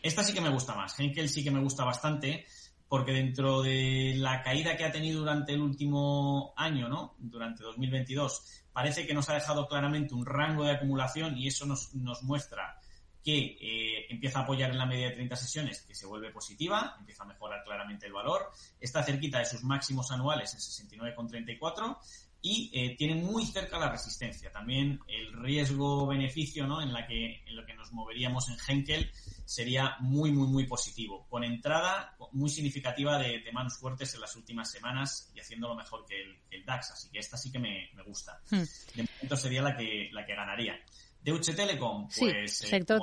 Esta sí que me gusta más. Henkel sí que me gusta bastante porque dentro de la caída que ha tenido durante el último año, ¿no? Durante 2022, parece que nos ha dejado claramente un rango de acumulación y eso nos, muestra que eh, empieza a apoyar en la media de 30 sesiones, que se vuelve positiva, empieza a mejorar claramente el valor, está cerquita de sus máximos anuales en 69,34 y eh, tiene muy cerca la resistencia. También el riesgo-beneficio ¿no? en, la que, en lo que nos moveríamos en Henkel sería muy, muy, muy positivo, con entrada muy significativa de, manos fuertes en las últimas semanas y haciéndolo mejor que el, DAX. Así que esta sí que me, gusta. Hmm. De momento sería la que, la que ganaría. Deutsche Telekom, pues sí, sector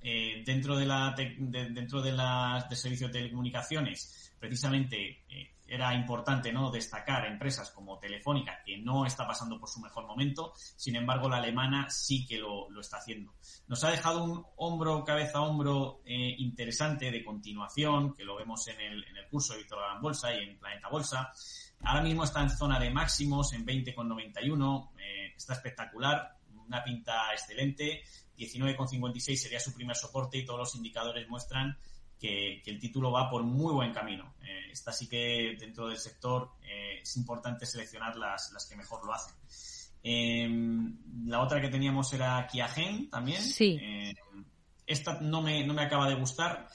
eh, dentro de la dentro de las de servicio de telecomunicaciones, precisamente eh, era importante no destacar empresas como Telefónica que no está pasando por su mejor momento, sin embargo la alemana sí que lo, lo está haciendo. Nos ha dejado un hombro cabeza a hombro eh, interesante de continuación, que lo vemos en el, en el curso de Víctor Gran Bolsa y en Planeta Bolsa. Ahora mismo está en zona de máximos en 20,91, eh, está espectacular una pinta excelente. 19,56 sería su primer soporte y todos los indicadores muestran que, el título va por muy buen camino. Eh, esta sí que dentro del sector eh, es importante seleccionar las, las que mejor lo hacen. Em, la otra que teníamos era Kiagen también. Sí. Eh, esta no me, no me acaba de gustar.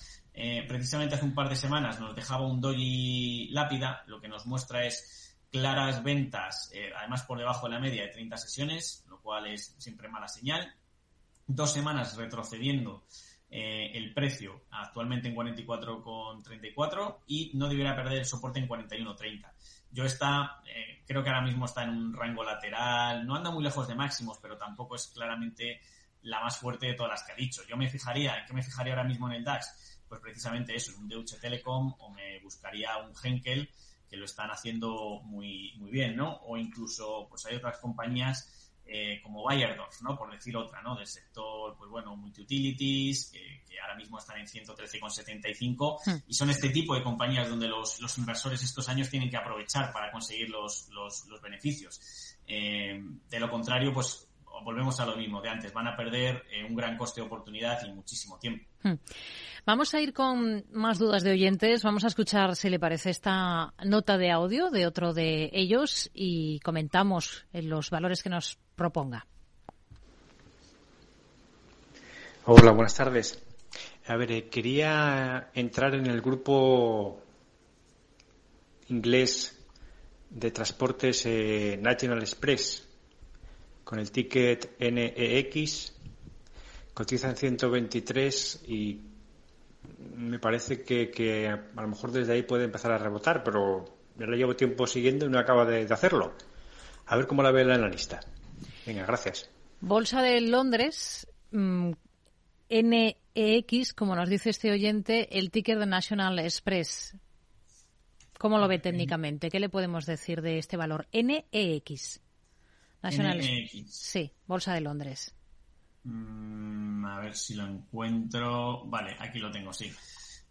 precisamente hace un par de semanas nos dejaba un doji lápida. Lo que nos muestra es claras ventas, además por debajo de la media de 30 sesiones, cual es siempre mala señal. Dos semanas retrocediendo eh, el precio actualmente en 44,34 y no debiera perder el soporte en 41,30. Yo está, eh, creo que ahora mismo está en un rango lateral, no anda muy lejos de máximos, pero tampoco es claramente la más fuerte de todas las que ha dicho. Yo me fijaría, ¿en qué me fijaría ahora mismo en el DAX? Pues precisamente eso, en un Deutsche Telekom o me buscaría un Henkel que lo están haciendo muy, muy bien, ¿no? O incluso, pues hay otras compañías eh, como Bayerdorf, ¿no? Por decir otra, ¿no? Del sector, pues bueno, multi-utilities, que, ahora mismo están en 113,75 hmm. y son este tipo de compañías donde los, los, inversores estos años tienen que aprovechar para conseguir los, los, los beneficios. Eh, de lo contrario, pues volvemos a lo mismo de antes, van a perder eh, un gran coste de oportunidad y muchísimo tiempo. Hmm. Vamos a ir con más dudas de oyentes. Vamos a escuchar, si le parece, esta nota de audio de otro de ellos y comentamos los valores que nos Hola, buenas tardes. A ver, eh, quería entrar en el grupo inglés de transportes eh, National Express con el ticket NEX, cotiza en 123 y me parece que, a lo mejor desde ahí puede empezar a rebotar, pero ya lo llevo tiempo siguiendo y no acaba de, hacerlo. A ver cómo la ve el analista. Venga, gracias. Bolsa de Londres, mm, NEX, como nos dice este oyente, el ticket de National Express. ¿Cómo lo ve técnicamente? ¿Qué le podemos decir de este valor? NEX. National NX. Sí, Bolsa de Londres. Mm, a ver si lo encuentro. Vale, aquí lo tengo, sí.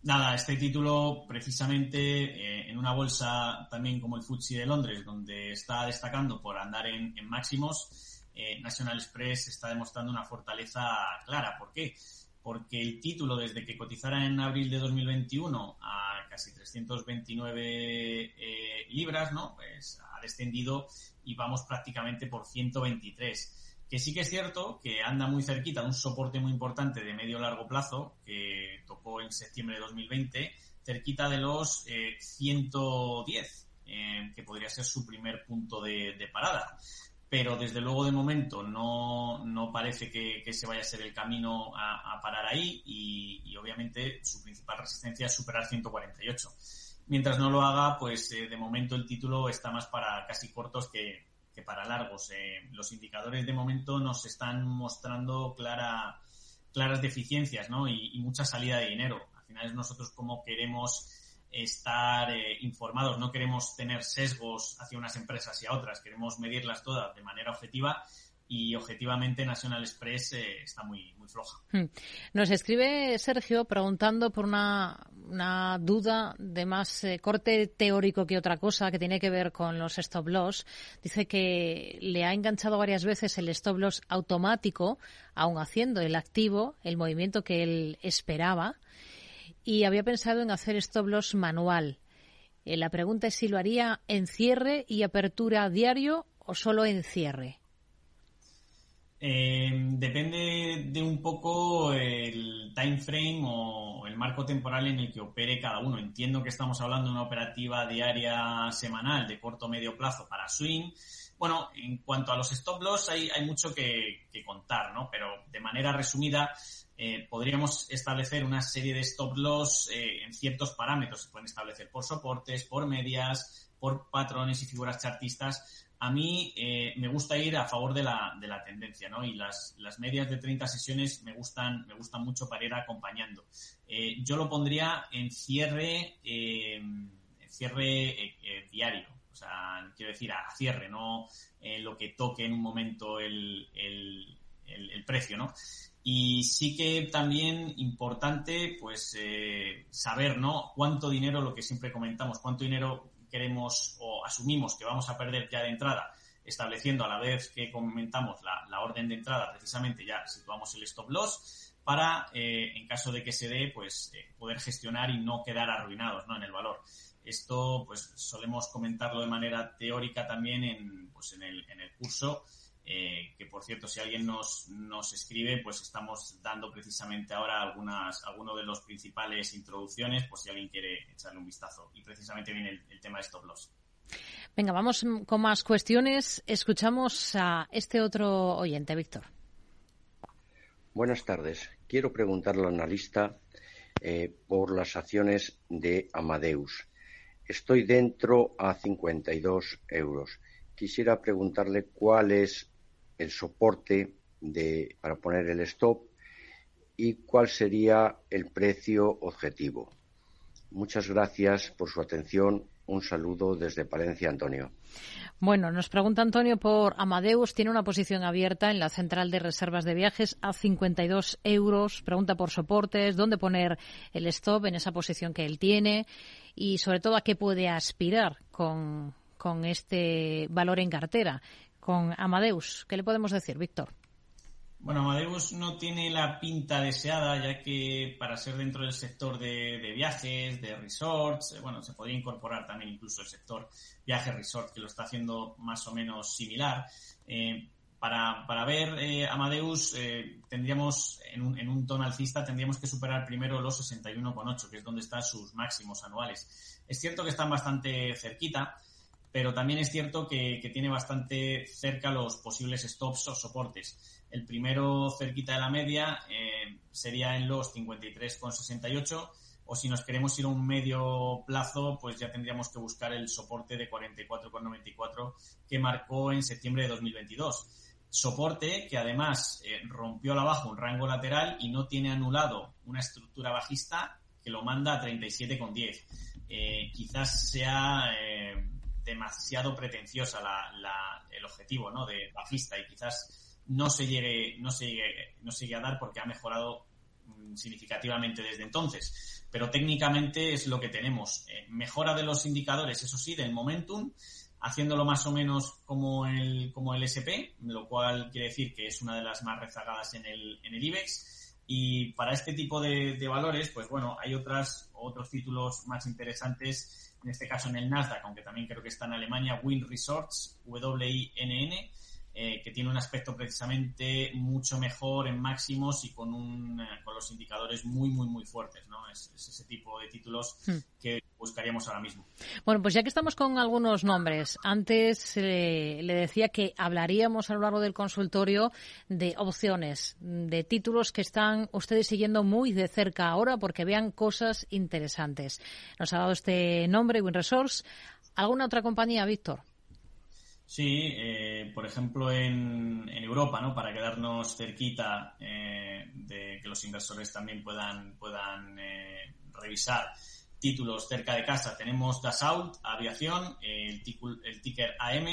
Nada, este título precisamente eh, en una bolsa también como el FTSE de Londres, donde está destacando por andar en, máximos, eh, National Express está demostrando una fortaleza clara. ¿Por qué? Porque el título, desde que cotizara en abril de 2021 a casi 329 eh, libras, ¿no? Pues ha descendido y vamos prácticamente por 123. Que sí que es cierto que anda muy cerquita de un soporte muy importante de medio largo plazo que tocó en septiembre de 2020, cerquita de los 110, eh, eh, que podría ser su primer punto de, parada. Pero desde luego de momento no, no parece que, se vaya a ser el camino a, parar ahí y, y, obviamente su principal resistencia es superar 148 mientras no lo haga, pues eh, de momento el título está más para casi cortos que, para largos. Eh, los indicadores de momento nos están mostrando claras deficiencias ¿no? y, mucha salida de dinero. Al final nosotros como queremos estar eh, informados, no queremos tener sesgos hacia unas empresas y a otras, queremos medirlas todas de manera objetiva y objetivamente National Express eh, está muy, muy floja. Hmm. Nos escribe Sergio preguntando por una, una duda de más eh, corte teórico que otra cosa que tiene que ver con los stop loss. Dice que le ha enganchado varias veces el stop loss automático, aun haciendo el activo, el movimiento que él esperaba, y había pensado en hacer stop loss manual. Eh, la pregunta es si lo haría en cierre y apertura diario o solo en cierre. Eh, depende de un poco el time frame o el marco temporal en el que opere cada uno. Entiendo que estamos hablando de una operativa diaria semanal de corto medio plazo para swing. Bueno, en cuanto a los stop loss hay, hay mucho que, contar, ¿no? Pero de manera resumida, eh, podríamos establecer una serie de stop loss eh, en ciertos parámetros. Se pueden establecer por soportes, por medias, por patrones y figuras chartistas a mí eh, me gusta ir a favor de la, de la tendencia, ¿no? Y las, las medias de 30 sesiones me gustan, me gustan mucho para ir acompañando. Yo lo pondría en cierre, en cierre diario. O sea, quiero decir, a cierre, no lo que toque en un momento el, el, precio, ¿no? Y sí que también importante, pues, saber, ¿no? Cuánto dinero, lo que siempre comentamos, cuánto dinero queremos o asumimos que vamos a perder ya de entrada, estableciendo a la vez que comentamos la, orden de entrada, precisamente ya situamos el stop loss para, eh, en caso de que se dé, pues eh, poder gestionar y no quedar arruinados ¿no? en el valor. Esto, pues solemos comentarlo de manera teórica también en, pues, en, el, en el curso eh, que por cierto, si alguien nos, nos escribe, pues estamos dando precisamente ahora algunas, algunos de los principales introducciones, por si alguien quiere echarle un vistazo. Y precisamente viene el, tema de stop loss. Venga, vamos con más cuestiones. Escuchamos a este otro oyente, Víctor. Buenas tardes. Quiero preguntarle al analista eh, por las acciones de Amadeus. Estoy dentro a 52 euros. Quisiera preguntarle cuál es el soporte de, para poner el stop y cuál sería el precio objetivo. Muchas gracias por su atención. Un saludo desde Palencia, Antonio. Bueno, nos pregunta Antonio por Amadeus. Tiene una posición abierta en la central de reservas de viajes a 52 euros. Pregunta por soportes, dónde poner el stop en esa posición que él tiene y sobre todo a qué puede aspirar con, con este valor en cartera con Amadeus. ¿Qué le podemos decir, Víctor? Bueno, Amadeus no tiene la pinta deseada, ya que para ser dentro del sector de, viajes, de resorts, eh, bueno, se podría incorporar también incluso el sector viaje-resort, que lo está haciendo más o menos similar. Eh, para, para, ver eh, Amadeus, tendríamos, en un, en un tono alcista, tendríamos que superar primero los 61,8, que es donde están sus máximos anuales. Es cierto que están bastante cerquita, pero también es cierto que, tiene bastante cerca los posibles stops o soportes. El primero cerquita de la media eh, sería en los 53,68 o si nos queremos ir a un medio plazo, pues ya tendríamos que buscar el soporte de 44,94 que marcó en septiembre de 2022. Soporte que además eh, rompió a la baja un rango lateral y no tiene anulado una estructura bajista que lo manda a 37,10. Eh, quizás sea demasiado pretenciosa la, el objetivo ¿no? de bajista y quizás no se llegue, no se llegue, no se llegue a dar porque ha mejorado mm, significativamente desde entonces. Pero técnicamente es lo que tenemos. Eh, mejora de los indicadores, eso sí, del momentum, haciéndolo más o menos como el, como el SP, lo cual quiere decir que es una de las más rezagadas en el, en el IBEX. Y para este tipo de, de valores, pues bueno, hay otras, otros títulos más interesantes en este caso en el Nasdaq, aunque también creo que está en Alemania, Wind Resorts, W-I-N-N, eh, que tiene un aspecto precisamente mucho mejor en máximos y con, un, eh, con los indicadores muy, muy, muy fuertes. ¿no? Es, ese tipo de títulos hmm. que buscaríamos ahora mismo. Bueno, pues ya que estamos con algunos nombres, antes eh, le decía que hablaríamos a lo largo del consultorio de opciones, de títulos que están ustedes siguiendo muy de cerca ahora porque vean cosas interesantes. Nos ha dado este nombre, Wind Resource. ¿Alguna otra compañía, Víctor? Sí, eh, por ejemplo en, en, Europa, ¿no? Para quedarnos cerquita eh, de que los inversores también puedan, puedan eh, revisar. títulos cerca de casa tenemos Dassault, Aviación, el, el ticker AM,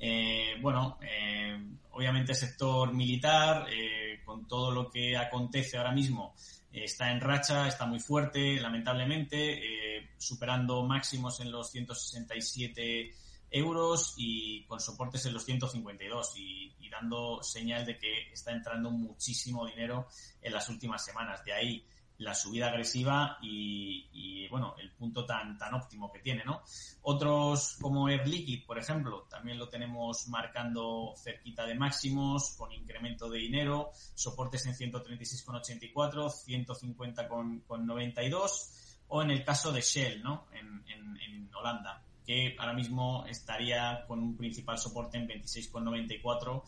eh, bueno, eh, obviamente sector militar, con todo lo que acontece ahora mismo, está en racha, está muy fuerte, lamentablemente, superando máximos en los 167 euros y con soportes en los 152 y, y dando señal de que está entrando muchísimo dinero en las últimas semanas. De ahí la subida agresiva y, bueno, el punto tan, tan óptimo que tiene, ¿no? Otros como Air Liquid, por ejemplo, también lo tenemos marcando cerquita de máximos, con incremento de dinero, soportes en 136,84, 150,92, o en el caso de Shell, ¿no? En, en, en Holanda que ahora mismo estaría con un principal soporte en 26,94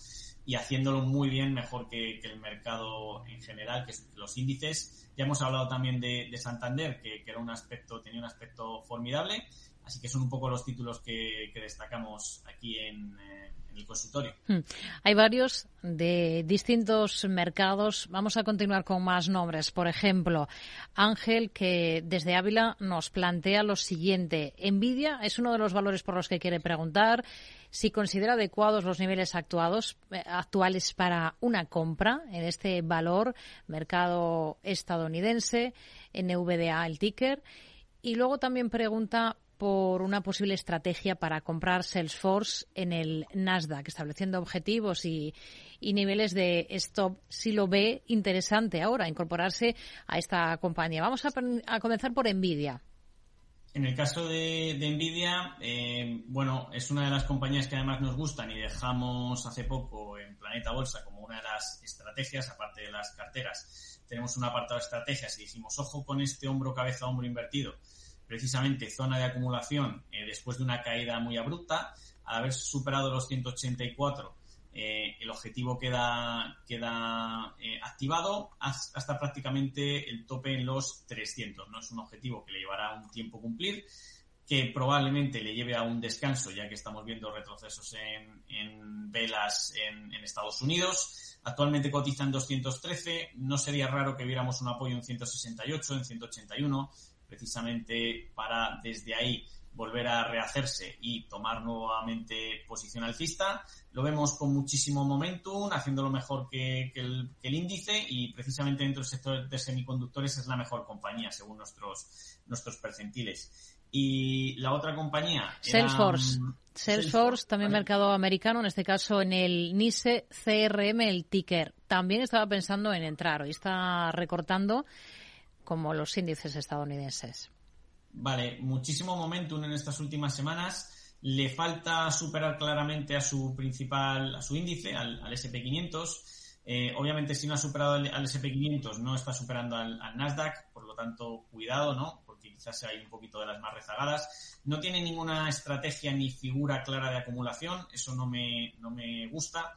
y haciéndolo muy bien, mejor que, el mercado en general, que los índices. Ya hemos hablado también de, Santander, que, era un aspecto, tenía un aspecto formidable, así que son un poco los títulos que, destacamos aquí en, eh, Hmm. Hay varios de distintos mercados. Vamos a continuar con más nombres. Por ejemplo, Ángel, que desde Ávila nos plantea lo siguiente. Nvidia es uno de los valores por los que quiere preguntar si considera adecuados los niveles actuados, eh, actuales para una compra en este valor, mercado estadounidense, NVDA, el ticker. Y luego también pregunta por una posible estrategia para comprar Salesforce en el Nasdaq, estableciendo objetivos y, niveles de stop, si lo ve interesante ahora, incorporarse a esta compañía. Vamos a, comenzar por Nvidia. En el caso de, Nvidia, eh, bueno, es una de las compañías que además nos gustan y dejamos hace poco en Planeta Bolsa como una de las estrategias, aparte de las carteras. Tenemos un apartado de estrategias y dijimos, ojo con este hombro, cabeza, hombro invertido precisamente zona de acumulación eh, después de una caída muy abrupta. Al haber superado los 184, eh, el objetivo queda, queda eh, activado hasta prácticamente el tope en los 300. No es un objetivo que le llevará un tiempo cumplir, que probablemente le lleve a un descanso, ya que estamos viendo retrocesos en, velas en, en, Estados Unidos. Actualmente cotiza en 213. No sería raro que viéramos un apoyo en 168, en 181 precisamente para desde ahí volver a rehacerse y tomar nuevamente posición alcista. Lo vemos con muchísimo momentum, haciéndolo mejor que, el, índice y precisamente dentro del sector de semiconductores es la mejor compañía según nuestros, nuestros percentiles. Y la otra compañía. Salesforce. Salesforce, también mercado americano, en este caso en el NICE CRM, el ticker. También estaba pensando en entrar. Hoy está recortando como los índices estadounidenses. Vale, muchísimo momentum en estas últimas semanas. Le falta superar claramente a su principal, a su índice, al, SP500. Eh, obviamente, si no ha superado al, SP500, no está superando al, Nasdaq, por lo tanto, cuidado, ¿no? Porque quizás sea un poquito de las más rezagadas. No tiene ninguna estrategia ni figura clara de acumulación, eso no me, no me gusta.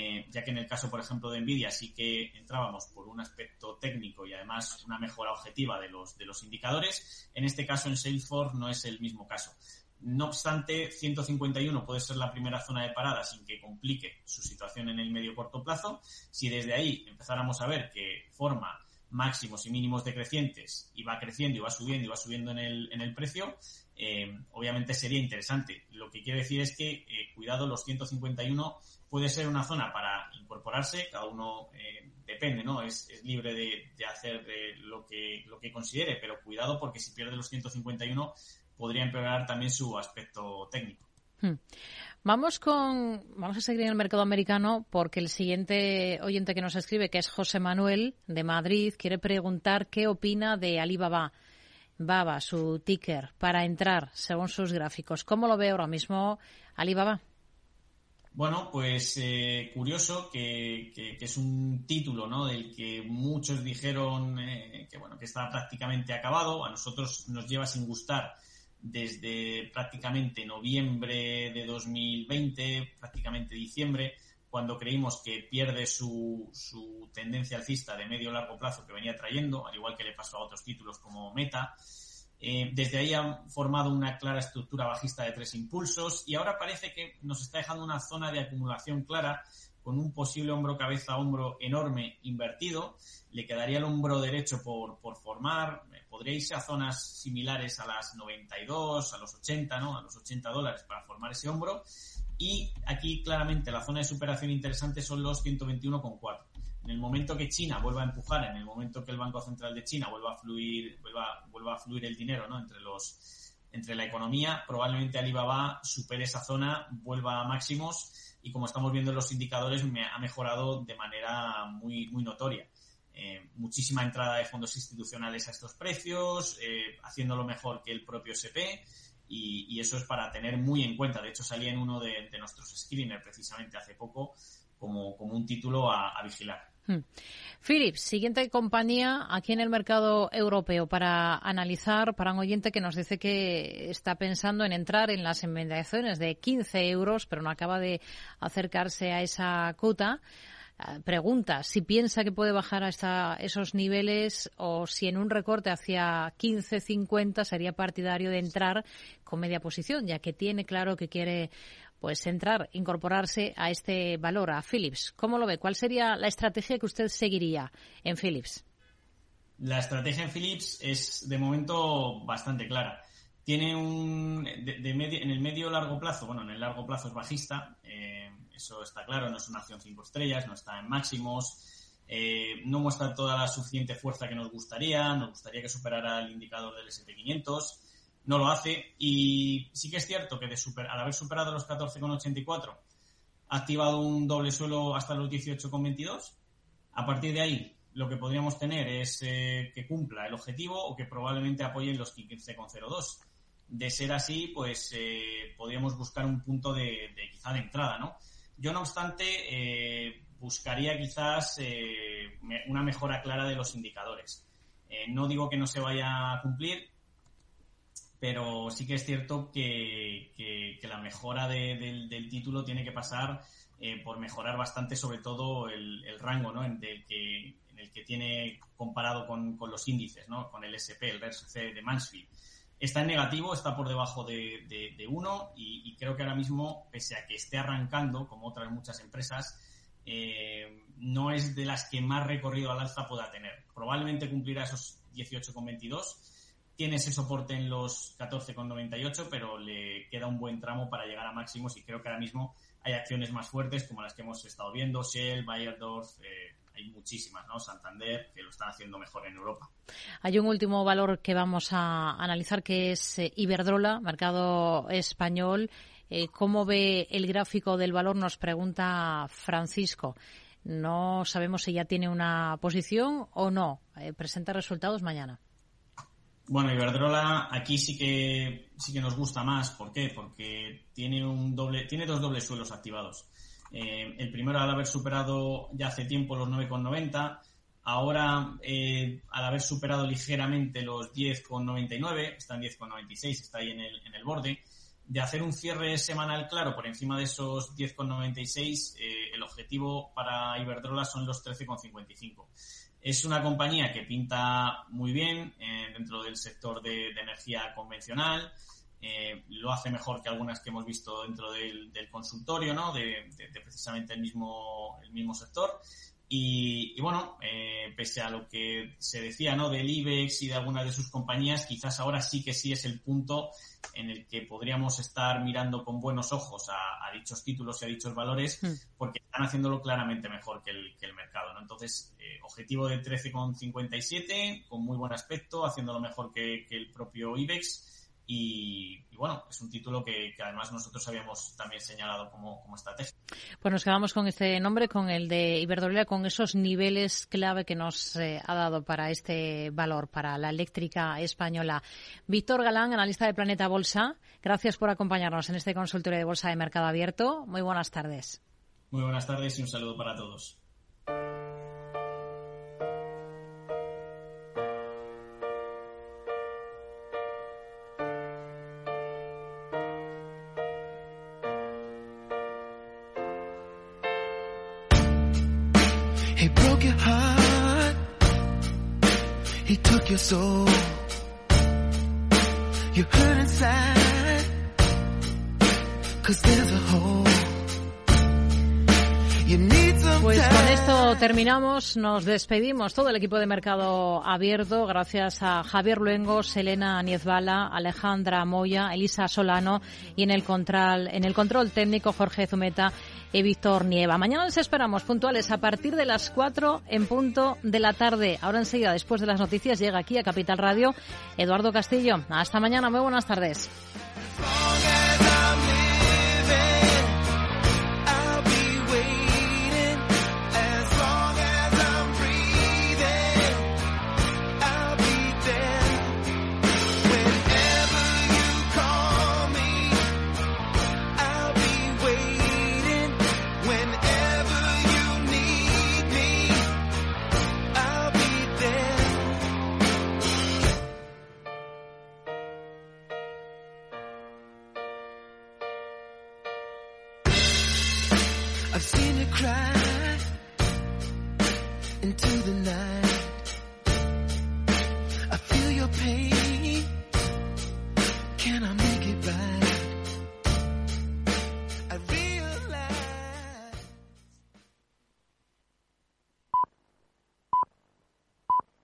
Eh, ya que en el caso, por ejemplo, de Nvidia sí que entrábamos por un aspecto técnico y además una mejora objetiva de los, de los indicadores. En este caso, en Salesforce no es el mismo caso. No obstante, 151 puede ser la primera zona de parada sin que complique su situación en el medio corto plazo. Si desde ahí empezáramos a ver que forma máximos y mínimos decrecientes y va creciendo y va subiendo y va subiendo en el, en el precio, eh, obviamente sería interesante. Lo que quiere decir es que, eh, cuidado, los 151 puede ser una zona para incorporarse, cada uno eh, depende, ¿no? Es, libre de, hacer lo, que, lo que considere, pero cuidado porque si pierde los 151 podría empeorar también su aspecto técnico. Hmm. Vamos con, vamos a seguir en el mercado americano porque el siguiente oyente que nos escribe, que es José Manuel de Madrid, quiere preguntar qué opina de Alibaba. Baba, su ticker, para entrar según sus gráficos. ¿Cómo lo ve ahora mismo Alibaba? Bueno, pues eh, curioso que, es un título ¿no? del que muchos dijeron eh, que bueno que está prácticamente acabado. A nosotros nos lleva sin gustar desde prácticamente noviembre de 2020, prácticamente diciembre, cuando creímos que pierde su, su tendencia alcista de medio largo plazo que venía trayendo, al igual que le pasó a otros títulos como Meta. Eh, desde ahí ha formado una clara estructura bajista de tres impulsos y ahora parece que nos está dejando una zona de acumulación clara con un posible hombro cabeza hombro enorme invertido. Le quedaría el hombro derecho por, por formar. Podría irse a zonas similares a las 92, a los 80, ¿no? A los 80 dólares para formar ese hombro. Y aquí claramente la zona de superación interesante son los 121,4. En el momento que China vuelva a empujar, en el momento que el Banco Central de China vuelva a fluir, vuelva, vuelva a fluir el dinero, ¿no? Entre los, entre la economía, probablemente Alibaba supere esa zona, vuelva a máximos y como estamos viendo en los indicadores me ha mejorado de manera muy, muy notoria. Eh, muchísima entrada de fondos institucionales a estos precios, eh, haciéndolo mejor que el propio SP y, eso es para tener muy en cuenta. De hecho, salía en uno de, nuestros screeners precisamente hace poco como, como un título a, vigilar. Hmm. Philips, siguiente compañía aquí en el mercado europeo para analizar para un oyente que nos dice que está pensando en entrar en las enmendaciones de 15 euros, pero no acaba de acercarse a esa cuota. Ah, pregunta si piensa que puede bajar hasta esos niveles o si en un recorte hacia 15-50 sería partidario de entrar con media posición, ya que tiene claro que quiere pues entrar, incorporarse a este valor, a Philips. ¿Cómo lo ve? ¿Cuál sería la estrategia que usted seguiría en Philips? La estrategia en Philips es de momento bastante clara. Tiene un de, medio, en el medio largo plazo, bueno, en el largo plazo es bajista. Eh, eso está claro, no es una acción 5 estrellas, no está en máximos, eh, no muestra toda la suficiente fuerza que nos gustaría, nos gustaría que superara el indicador del SP500, no lo hace y sí que es cierto que de super, al haber superado los 14,84 ha activado un doble suelo hasta los 18,22. A partir de ahí, lo que podríamos tener es eh, que cumpla el objetivo o que probablemente apoye los 15,02. De ser así, pues eh, podríamos buscar un punto de, quizá de entrada, ¿no? Yo, no obstante, eh, buscaría quizás una mejora clara de los indicadores. No digo que no se vaya a cumplir, pero sí que es cierto que, la mejora del, título tiene que pasar por mejorar bastante, sobre todo el, rango ¿no? en, el que, en el que tiene comparado con, los índices, ¿no? con el SP, el RSC de Mansfield está en negativo, está por debajo de, de, uno y, creo que ahora mismo, pese a que esté arrancando, como otras muchas empresas, eh, no es de las que más recorrido al alza pueda tener. Probablemente cumplirá esos 18,22. Tiene ese soporte en los 14,98, pero le queda un buen tramo para llegar a máximos y creo que ahora mismo hay acciones más fuertes como las que hemos estado viendo, Shell, Bayerdorf, eh, hay muchísimas, ¿no? Santander, que lo están haciendo mejor en Europa. Hay un último valor que vamos a analizar que es eh, Iberdrola, mercado español. Eh, ¿Cómo ve el gráfico del valor? Nos pregunta Francisco. No sabemos si ya tiene una posición o no. Eh, presenta resultados mañana. Bueno, Iberdrola aquí sí que sí que nos gusta más. ¿Por qué? Porque tiene un doble, tiene dos dobles suelos activados. Eh, el primero al haber superado ya hace tiempo los 9,90. Ahora, eh, al haber superado ligeramente los 10,99, está en 10,96, está ahí en el, en el borde, de hacer un cierre semanal claro por encima de esos 10,96, eh, el objetivo para Iberdrola son los 13,55. Es una compañía que pinta muy bien eh, dentro del sector de, de energía convencional, eh, lo hace mejor que algunas que hemos visto dentro del, consultorio, ¿no? De, precisamente el mismo, el mismo sector. Y, bueno, eh, pese a lo que se decía, ¿no? Del IBEX y de algunas de sus compañías, quizás ahora sí que sí es el punto en el que podríamos estar mirando con buenos ojos a, dichos títulos y a dichos valores, hmm. porque están haciéndolo claramente mejor que el, que el mercado, ¿no? Entonces, eh, objetivo de 13,57, con muy buen aspecto, haciéndolo mejor que, que el propio IBEX y, bueno, es un título que, además nosotros habíamos también señalado como, como estrategia. Pues nos quedamos con este nombre, con el de Iberdrola, con esos niveles clave que nos eh, ha dado para este valor, para la eléctrica española. Víctor Galán, analista de Planeta Bolsa, gracias por acompañarnos en este consultorio de Bolsa de Mercado Abierto. Muy buenas tardes. Muy buenas tardes y un saludo para todos. Your soul. You hurt inside, cause there's a hole. Pues con esto terminamos, nos despedimos todo el equipo de Mercado Abierto, gracias a Javier Luengo, Selena Niezbala, Alejandra Moya, Elisa Solano y en el control, en el control técnico Jorge Zumeta y Víctor Nieva. Mañana les esperamos puntuales a partir de las 4 en punto de la tarde. Ahora enseguida, después de las noticias, llega aquí a Capital Radio Eduardo Castillo. Hasta mañana, muy buenas tardes.